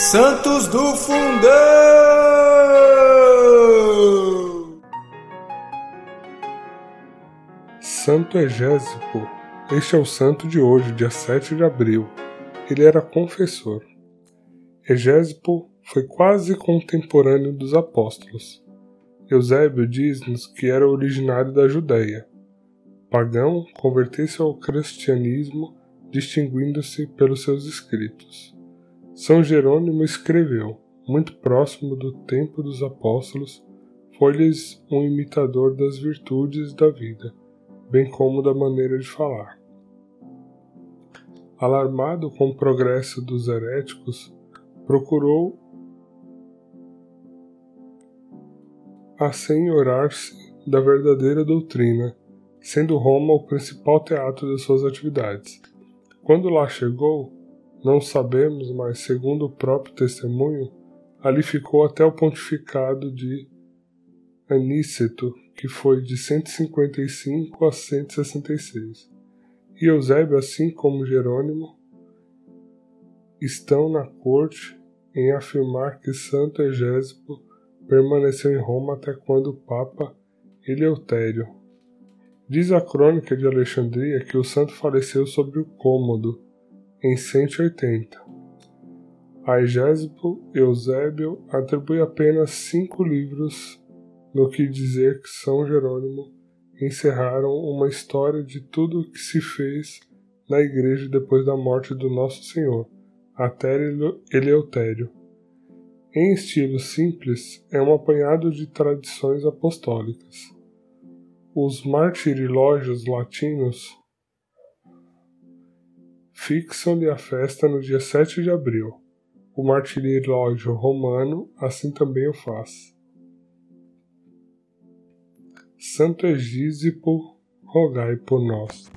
Santos do Fundão! Santo Egésipo. Este é o santo de hoje, dia 7 de abril. Ele era confessor. Egésipo foi quase contemporâneo dos apóstolos. Eusébio diz-nos que era originário da Judéia. Pagão, converteu-se ao cristianismo, distinguindo-se pelos seus escritos. São Jerônimo escreveu, muito próximo do tempo dos apóstolos, foi-lhes um imitador das virtudes da vida, bem como da maneira de falar. Alarmado com o progresso dos heréticos, procurou assenhorar-se da verdadeira doutrina, sendo Roma o principal teatro de suas atividades. Quando lá chegou, não sabemos, mas segundo o próprio testemunho, ali ficou até o pontificado de Aníceto, que foi de 155 a 166. E Eusébio, assim como Jerônimo, estão na corte em afirmar que Santo Egésimo permaneceu em Roma até quando o Papa Eleutério. Diz a crônica de Alexandria que o santo faleceu sobre o cômodo em 180. A Egésimo Eusébio atribui apenas cinco livros no que dizer que São Jerônimo encerraram uma história de tudo o que se fez na igreja depois da morte do Nosso Senhor, até Eleutério. Em estilo simples, é um apanhado de tradições apostólicas. Os martirilógios latinos fixam-lhe a festa no dia 7 de abril. O martirilógio romano assim também o faz. Santo Egísipo, rogai por nós.